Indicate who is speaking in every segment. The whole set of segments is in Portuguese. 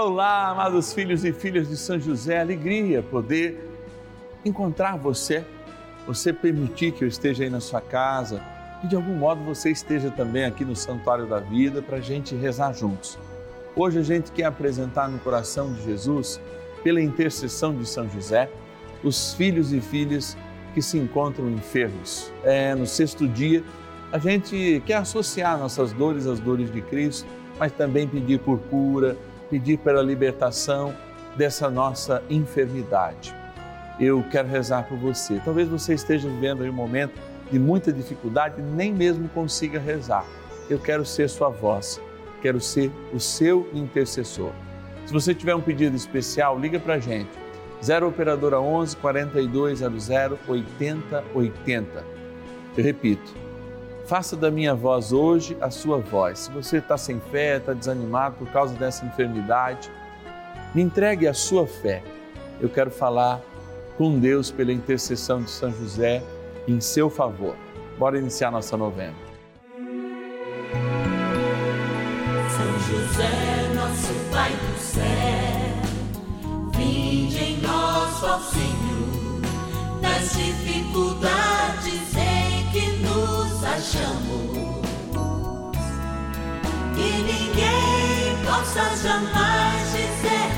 Speaker 1: Olá, amados filhos e filhas de São José, alegria poder encontrar você, você permitir que eu esteja aí na sua casa e de algum modo você esteja também aqui no Santuário da Vida para a gente rezar juntos. Hoje a gente quer apresentar no coração de Jesus, pela intercessão de São José, os filhos e filhas que se encontram enfermos. É, no sexto dia, a gente quer associar nossas dores às dores de Cristo, mas também pedir por cura, pedir pela libertação dessa nossa enfermidade. Eu quero rezar por você. Talvez você esteja vivendo um momento de muita dificuldade e nem mesmo consiga rezar. Eu quero ser sua voz, quero ser o seu intercessor. Se você tiver um pedido especial, liga para a gente. 0 Operadora 11 4200 8080. Eu repito, faça da minha voz hoje a sua voz. Se você está sem fé, está desanimado por causa dessa enfermidade, me entregue a sua fé. Eu quero falar com Deus pela intercessão de São José em seu favor. Bora iniciar nossa novena.
Speaker 2: São José, nosso Pai do céu, vinde em nós, ó Senhor, nas dificuldades nos achamos. Que ninguém possa jamais dizer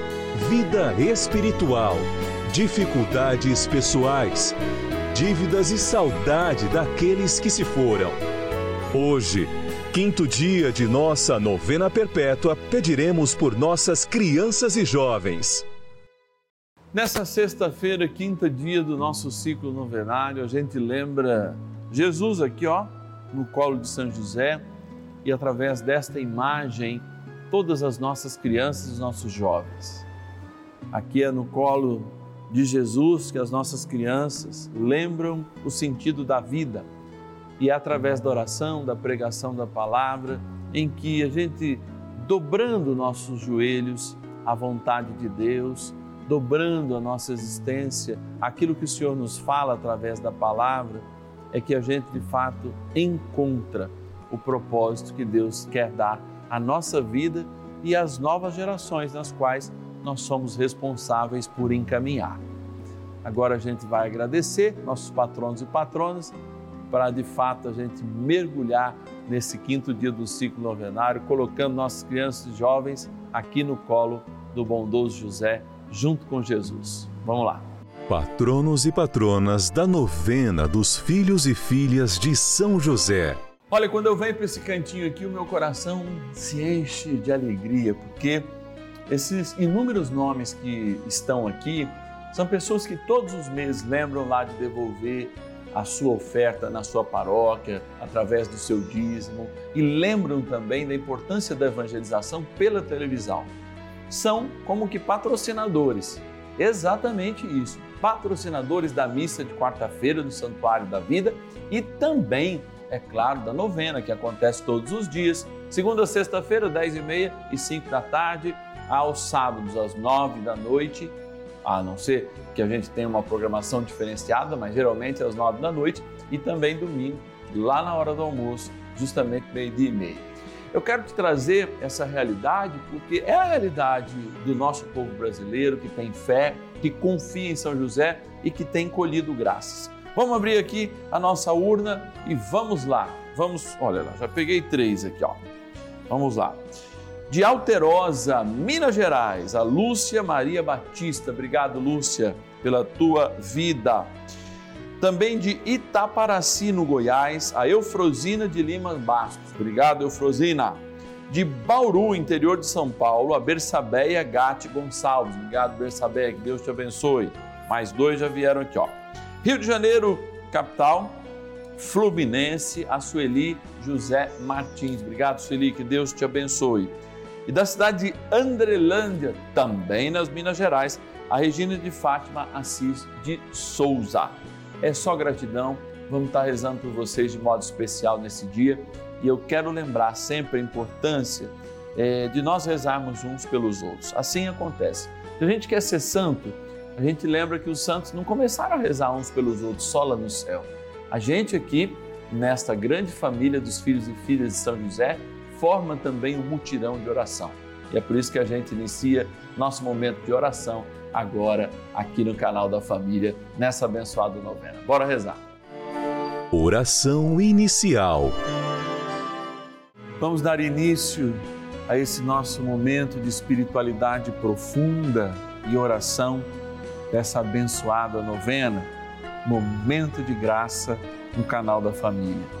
Speaker 3: vida espiritual, dificuldades pessoais, dívidas e saudade daqueles que se foram. Hoje, quinto dia de nossa novena perpétua, pediremos por nossas crianças e jovens.
Speaker 1: Nessa sexta-feira, quinto dia do nosso ciclo novenário, a gente lembra Jesus aqui, ó, no colo de São José, e através desta imagem, todas as nossas crianças e os nossos jovens. Aqui é no colo de Jesus que as nossas crianças lembram o sentido da vida. E é através da oração, da pregação da palavra, em que a gente, dobrando nossos joelhos à vontade de Deus, dobrando a nossa existência, aquilo que o Senhor nos fala através da palavra, é que a gente de fato encontra o propósito que Deus quer dar à nossa vida e às novas gerações nas quais nós somos responsáveis por encaminhar. Agora a gente vai agradecer nossos patronos e patronas para de fato a gente mergulhar nesse quinto dia do ciclo novenário, colocando nossas crianças e jovens aqui no colo do bondoso José, junto com Jesus. Vamos lá.
Speaker 3: Patronos e patronas da novena dos filhos e filhas de São José.
Speaker 1: Olha, quando eu venho para esse cantinho aqui, o meu coração se enche de alegria, porque esses inúmeros nomes que estão aqui são pessoas que todos os meses lembram lá de devolver a sua oferta na sua paróquia, através do seu dízimo, e lembram também da importância da evangelização pela televisão. São como que patrocinadores, exatamente isso, patrocinadores da missa de quarta-feira do Santuário da Vida e também, é claro, da novena que acontece todos os dias, segunda a sexta-feira, 10 e meia e 5 da tarde aos sábados às nove da noite, a não ser que a gente tenha uma programação diferenciada, mas geralmente às nove da noite, e também domingo, lá na hora do almoço, justamente meio-dia e meia. Eu quero te trazer essa realidade porque é a realidade do nosso povo brasileiro que tem fé, que confia em São José e que tem colhido graças. Vamos abrir aqui a nossa urna e vamos lá. Vamos, olha lá, já peguei três aqui, ó. Vamos lá. De Alterosa, Minas Gerais, a Lúcia Maria Batista. Obrigado, Lúcia, pela tua vida. Também de Itaparaci, no Goiás, a Eufrosina de Lima Bastos. Obrigado, Eufrosina. De Bauru, interior de São Paulo, a Bersabeia Gatti Gonçalves. Obrigado, Bersabeia, que Deus te abençoe. Mais dois já vieram aqui, ó. Rio de Janeiro, capital, Fluminense, a Sueli José Martins. Obrigado, Sueli, que Deus te abençoe. E da cidade de Andrelândia, também nas Minas Gerais, a Regina de Fátima Assis de Souza. É só gratidão, vamos estar rezando por vocês de modo especial nesse dia e eu quero lembrar sempre a importância é, de nós rezarmos uns pelos outros. Assim acontece. Se a gente quer ser santo, a gente lembra que os santos não começaram a rezar uns pelos outros só lá no céu. A gente aqui, nesta grande família dos filhos e filhas de São José, forma também um mutirão de oração. E é por isso que a gente inicia nosso momento de oração agora aqui no canal da família, nessa abençoada novena. Bora rezar.
Speaker 3: Oração inicial.
Speaker 1: Vamos dar início a esse nosso momento de espiritualidade profunda e oração dessa abençoada novena, momento de graça no canal da família.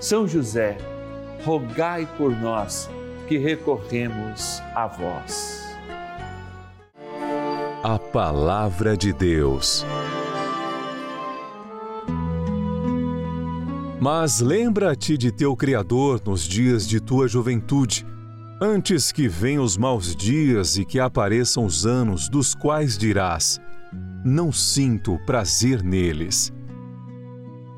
Speaker 1: São José, rogai por nós que recorremos a vós.
Speaker 3: A Palavra de Deus. Mas lembra-te de teu Criador nos dias de tua juventude, antes que venham os maus dias e que apareçam os anos dos quais dirás: Não sinto prazer neles.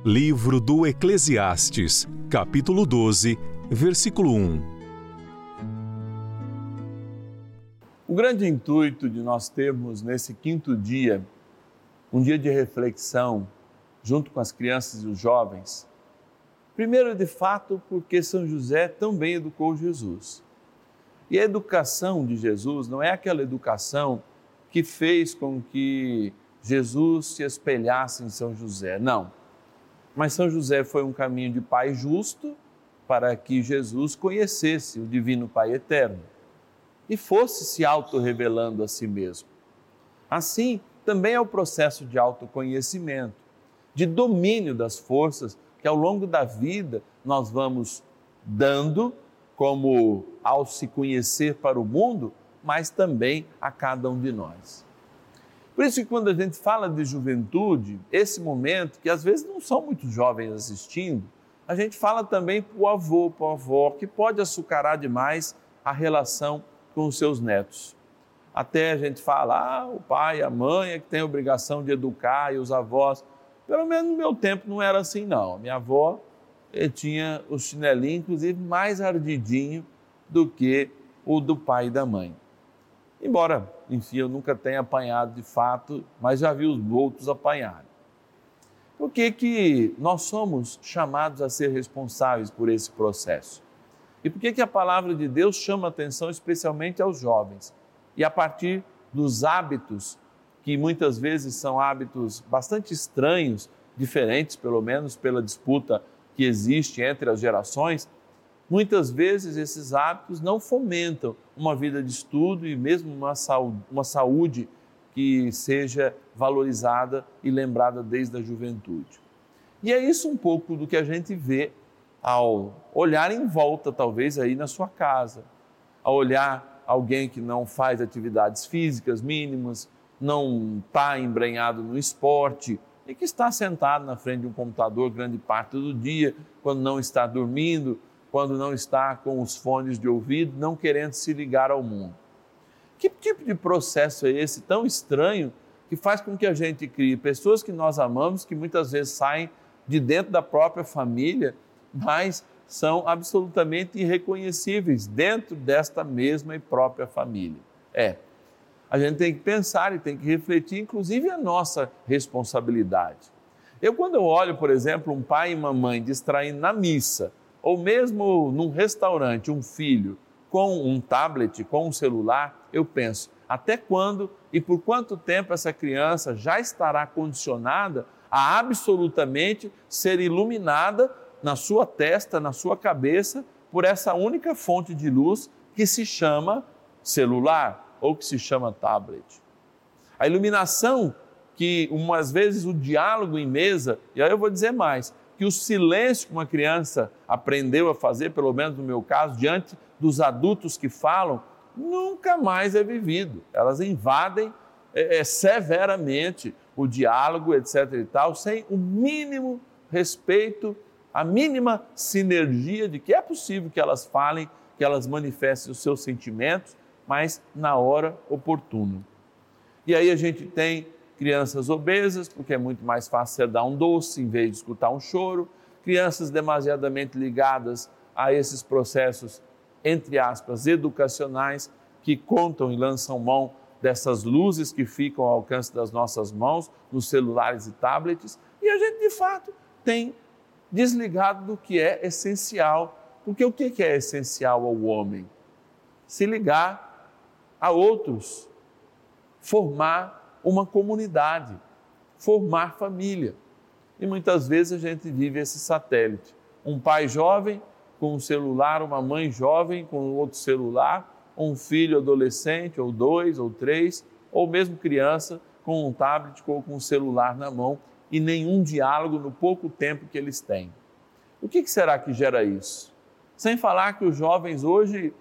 Speaker 3: Livro do Eclesiastes, capítulo 12, versículo 1.
Speaker 1: O grande intuito de nós termos nesse quinto dia, um dia de reflexão, junto com as crianças e os jovens, primeiro, de fato, porque São José também educou Jesus. E a educação de Jesus não é aquela educação que fez com que Jesus se espelhasse em São José, não. Mas São José foi um caminho de pai justo para que Jesus conhecesse o Divino Pai Eterno e fosse se auto-revelando a si mesmo. Assim, também é o processo de autoconhecimento, de domínio das forças que ao longo da vida nós vamos dando, como ao se conhecer para o mundo, mas também a cada um de nós. Por isso que quando a gente fala de juventude, esse momento, que às vezes não são muito jovens assistindo, a gente fala também para o avô, para a avó, que pode açucarar demais a relação com os seus netos. Até a gente fala, ah, o pai, a mãe é que tem a obrigação de educar e os avós. Pelo menos no meu tempo não era assim, não. Minha avó eh, tinha o chinelinho, inclusive, mais ardidinho do que o do pai e da mãe. Embora, enfim, eu nunca tenha apanhado de fato, mas já vi os outros apanharem. Por que, que nós somos chamados a ser responsáveis por esse processo? E por que, que a palavra de Deus chama atenção especialmente aos jovens? E a partir dos hábitos, que muitas vezes são hábitos bastante estranhos, diferentes pelo menos pela disputa que existe entre as gerações, muitas vezes esses hábitos não fomentam uma vida de estudo e mesmo uma saúde, uma saúde que seja valorizada e lembrada desde a juventude. E é isso um pouco do que a gente vê ao olhar em volta, talvez aí na sua casa, ao olhar alguém que não faz atividades físicas mínimas, não está embrenhado no esporte e que está sentado na frente de um computador grande parte do dia, quando não está dormindo, quando não está com os fones de ouvido, não querendo se ligar ao mundo. Que tipo de processo é esse tão estranho que faz com que a gente crie pessoas que nós amamos, que muitas vezes saem de dentro da própria família, mas são absolutamente irreconhecíveis dentro desta mesma e própria família? É, a gente tem que pensar e tem que refletir, inclusive a nossa responsabilidade. Eu, quando eu olho, por exemplo, um pai e uma mãe distraindo na missa, ou mesmo num restaurante, um filho com um tablet, com um celular, eu penso, até quando e por quanto tempo essa criança já estará condicionada a absolutamente ser iluminada na sua testa, na sua cabeça, por essa única fonte de luz que se chama celular ou que se chama tablet. A iluminação que umas vezes o diálogo em mesa, e aí eu vou dizer mais, que o silêncio que uma criança aprendeu a fazer, pelo menos no meu caso, diante dos adultos que falam, nunca mais é vivido. Elas invadem é, é, severamente o diálogo, etc. e tal, sem o mínimo respeito, a mínima sinergia de que é possível que elas falem, que elas manifestem os seus sentimentos mas na hora oportuna. E aí a gente tem crianças obesas, porque é muito mais fácil você dar um doce em vez de escutar um choro, crianças demasiadamente ligadas a esses processos, entre aspas, educacionais, que contam e lançam mão dessas luzes que ficam ao alcance das nossas mãos, nos celulares e tablets, e a gente de fato tem desligado do que é essencial. Porque o que é essencial ao homem? Se ligar a outros, formar uma comunidade, formar família. E muitas vezes a gente vive esse satélite. Um pai jovem com um celular, uma mãe jovem com outro celular, um filho adolescente, ou dois, ou três, ou mesmo criança com um tablet ou com um celular na mão e nenhum diálogo no pouco tempo que eles têm. O que será que gera isso? Sem falar que os jovens hoje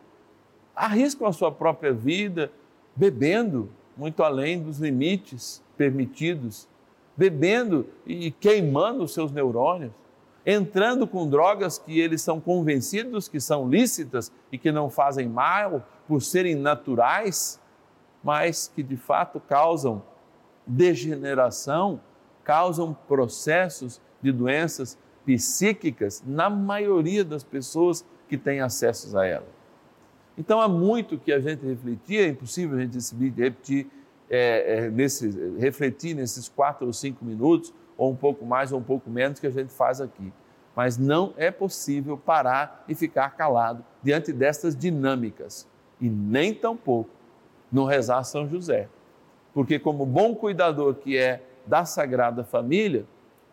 Speaker 1: arriscam a sua própria vida bebendo muito além dos limites permitidos, bebendo e queimando os seus neurônios, entrando com drogas que eles são convencidos que são lícitas e que não fazem mal por serem naturais, mas que de fato causam degeneração, causam processos de doenças psíquicas na maioria das pessoas que têm acesso a elas. Então há muito que a gente refletir, é impossível a gente repetir, é, é, nesse, refletir nesses quatro ou cinco minutos, ou um pouco mais ou um pouco menos que a gente faz aqui. Mas não é possível parar e ficar calado diante destas dinâmicas, e nem tampouco no rezar São José. Porque, como bom cuidador que é da Sagrada Família,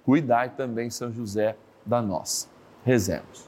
Speaker 1: cuidai também, São José, da nossa. Rezemos.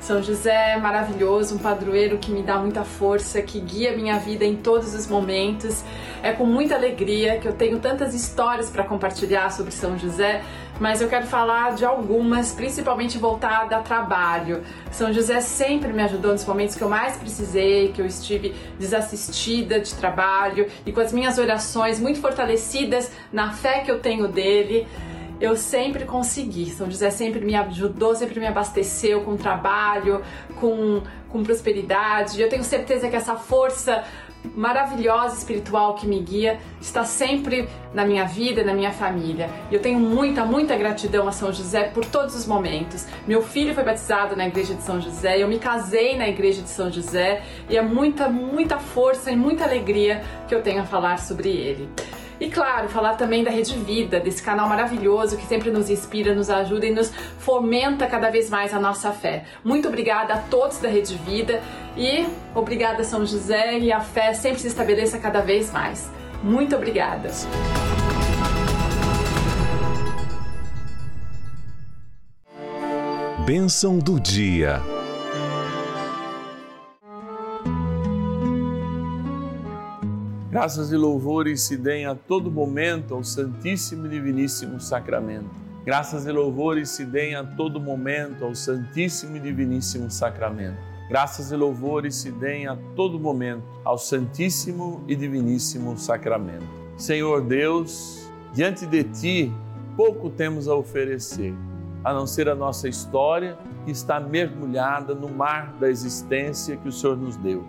Speaker 4: São José é maravilhoso, um padroeiro que me dá muita força, que guia minha vida em todos os momentos. É com muita alegria que eu tenho tantas histórias para compartilhar sobre São José, mas eu quero falar de algumas, principalmente voltada a trabalho. São José sempre me ajudou nos momentos que eu mais precisei, que eu estive desassistida de trabalho e com as minhas orações muito fortalecidas na fé que eu tenho dele eu sempre consegui. São José sempre me ajudou, sempre me abasteceu com trabalho, com, com prosperidade. Eu tenho certeza que essa força maravilhosa espiritual que me guia está sempre na minha vida, na minha família. E eu tenho muita, muita gratidão a São José por todos os momentos. Meu filho foi batizado na igreja de São José, eu me casei na igreja de São José e é muita, muita força e muita alegria que eu tenho a falar sobre ele. E claro, falar também da Rede Vida, desse canal maravilhoso que sempre nos inspira, nos ajuda e nos fomenta cada vez mais a nossa fé. Muito obrigada a todos da Rede Vida e obrigada São José e a fé sempre se estabeleça cada vez mais. Muito obrigada.
Speaker 3: Bênção do dia.
Speaker 1: Graças e louvores se deem a todo momento ao Santíssimo e Diviníssimo Sacramento. Graças e louvores se deem a todo momento ao Santíssimo e Diviníssimo Sacramento. Graças e louvores se deem a todo momento ao Santíssimo e Diviníssimo Sacramento. Senhor Deus, diante de Ti, pouco temos a oferecer, a não ser a nossa história que está mergulhada no mar da existência que o Senhor nos deu.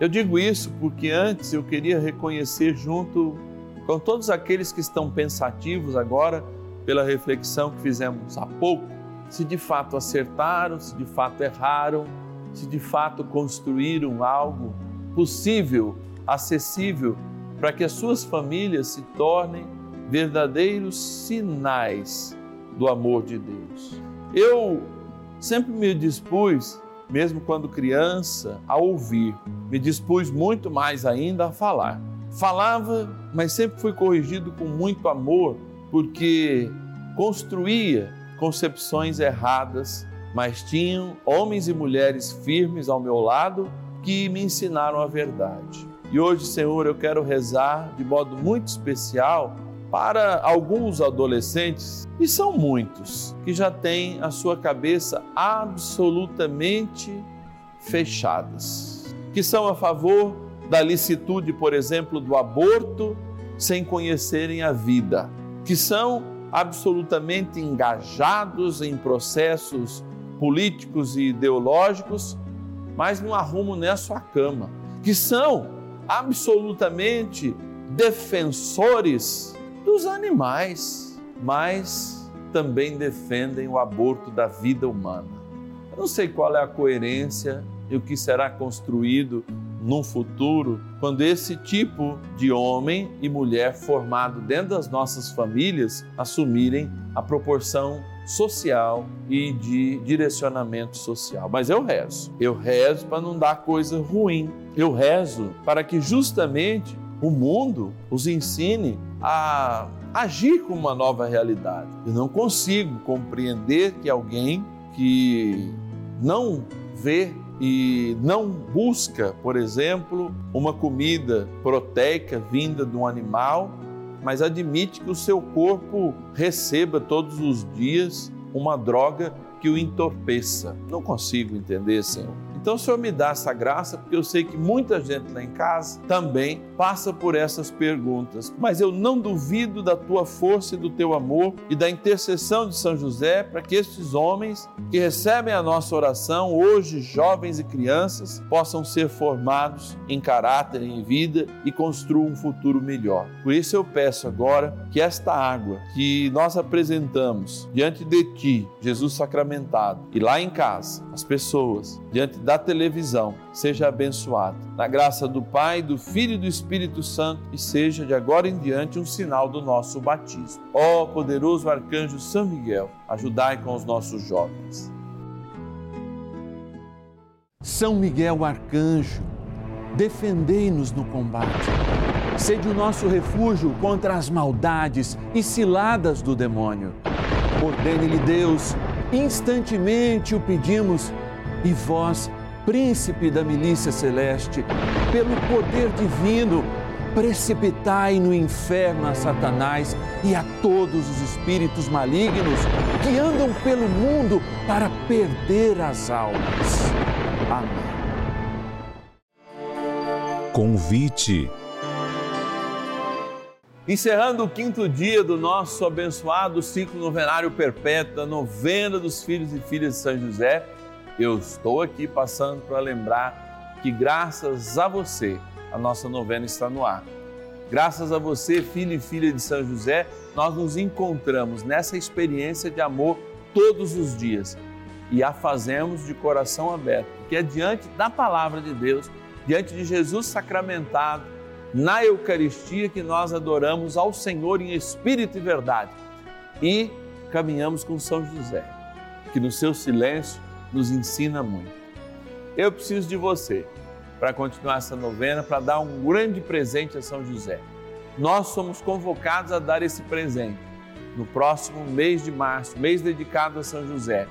Speaker 1: Eu digo isso porque antes eu queria reconhecer, junto com todos aqueles que estão pensativos agora, pela reflexão que fizemos há pouco, se de fato acertaram, se de fato erraram, se de fato construíram algo possível, acessível, para que as suas famílias se tornem verdadeiros sinais do amor de Deus. Eu sempre me dispus mesmo quando criança, a ouvir. Me dispus muito mais ainda a falar. Falava, mas sempre fui corrigido com muito amor, porque construía concepções erradas, mas tinham homens e mulheres firmes ao meu lado que me ensinaram a verdade. E hoje, Senhor, eu quero rezar de modo muito especial para alguns adolescentes, e são muitos, que já têm a sua cabeça absolutamente fechadas, que são a favor da licitude, por exemplo, do aborto, sem conhecerem a vida, que são absolutamente engajados em processos políticos e ideológicos, mas não arrumam nem a sua cama, que são absolutamente defensores dos animais, mas também defendem o aborto da vida humana. Eu não sei qual é a coerência e o que será construído num futuro quando esse tipo de homem e mulher formado dentro das nossas famílias assumirem a proporção social e de direcionamento social. Mas eu rezo, eu rezo para não dar coisa ruim. Eu rezo para que justamente o mundo os ensine a agir com uma nova realidade. Eu não consigo compreender que alguém que não vê e não busca, por exemplo, uma comida proteica vinda de um animal, mas admite que o seu corpo receba todos os dias uma droga que o entorpeça. Não consigo entender, Senhor. Então, o Senhor me dá essa graça, porque eu sei que muita gente lá em casa também passa por essas perguntas. Mas eu não duvido da tua força e do teu amor e da intercessão de São José para que estes homens que recebem a nossa oração, hoje jovens e crianças, possam ser formados em caráter, em vida e construam um futuro melhor. Por isso eu peço agora que esta água que nós apresentamos diante de ti, Jesus sacramentado, e lá em casa, as pessoas, diante da televisão, seja abençoado. Na graça do Pai, do Filho e do Espírito Santo, e seja de agora em diante um sinal do nosso batismo. Ó poderoso arcanjo São Miguel, ajudai com os nossos jovens.
Speaker 5: São Miguel arcanjo, defendei-nos no combate. Sede o nosso refúgio contra as maldades e ciladas do demônio. Ordene-lhe Deus, instantemente o pedimos, e vós, príncipe da milícia celeste, pelo poder divino, precipitai no inferno a Satanás e a todos os espíritos malignos que andam pelo mundo para perder as almas. Amém.
Speaker 3: Convite.
Speaker 1: Encerrando o quinto dia do nosso abençoado ciclo novenário perpétuo, a novena dos filhos e filhas de São José, eu estou aqui passando para lembrar que graças a você a nossa novena está no ar. Graças a você, filho e filha de São José, nós nos encontramos nessa experiência de amor todos os dias e a fazemos de coração aberto, que é diante da palavra de Deus, diante de Jesus sacramentado, na Eucaristia que nós adoramos ao Senhor em espírito e verdade. E caminhamos com São José, que no seu silêncio nos ensina muito. Eu preciso de você para continuar essa novena, para dar um grande presente a São José. Nós somos convocados a dar esse presente no próximo mês de março, mês dedicado a São José,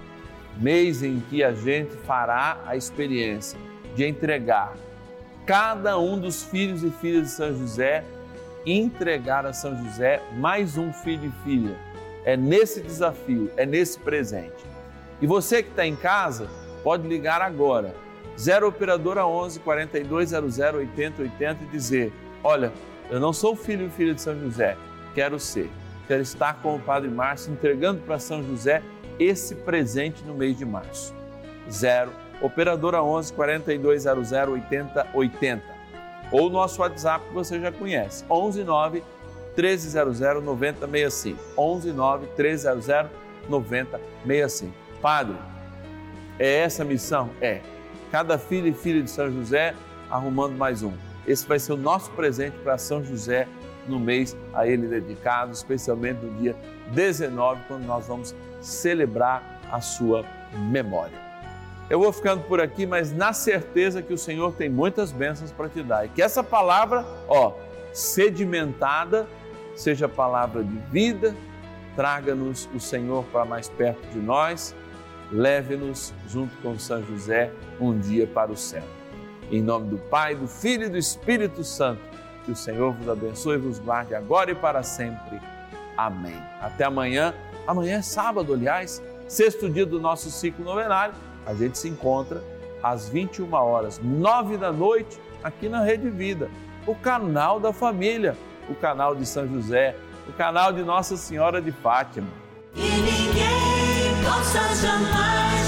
Speaker 1: mês em que a gente fará a experiência de entregar cada um dos filhos e filhas de São José, entregar a São José mais um filho e filha. É nesse desafio, é nesse presente. E você que está em casa, pode ligar agora, 0 Operadora 11 4200 8080 e dizer: Olha, eu não sou filho e filha de São José, quero ser. Quero estar com o Padre Márcio entregando para São José esse presente no mês de março. 0 Operadora 11 4200 8080 ou nosso WhatsApp que você já conhece, 11 9 1300 9065. 11 9 1300 9065. Padre, é essa a missão? É. Cada filho e filha de São José arrumando mais um. Esse vai ser o nosso presente para São José no mês a ele dedicado, especialmente no dia 19, quando nós vamos celebrar a sua memória. Eu vou ficando por aqui, mas na certeza que o Senhor tem muitas bênçãos para te dar e que essa palavra, ó, sedimentada, seja palavra de vida, traga-nos o Senhor para mais perto de nós leve-nos junto com São José um dia para o céu. Em nome do Pai, do Filho e do Espírito Santo, que o Senhor vos abençoe e vos guarde agora e para sempre. Amém. Até amanhã. Amanhã é sábado, aliás, sexto dia do nosso ciclo novenário. A gente se encontra às 21 horas, 9 da noite, aqui na Rede Vida, o canal da família, o canal de São José, o canal de Nossa Senhora de Fátima.
Speaker 2: E ninguém possa jamais dizer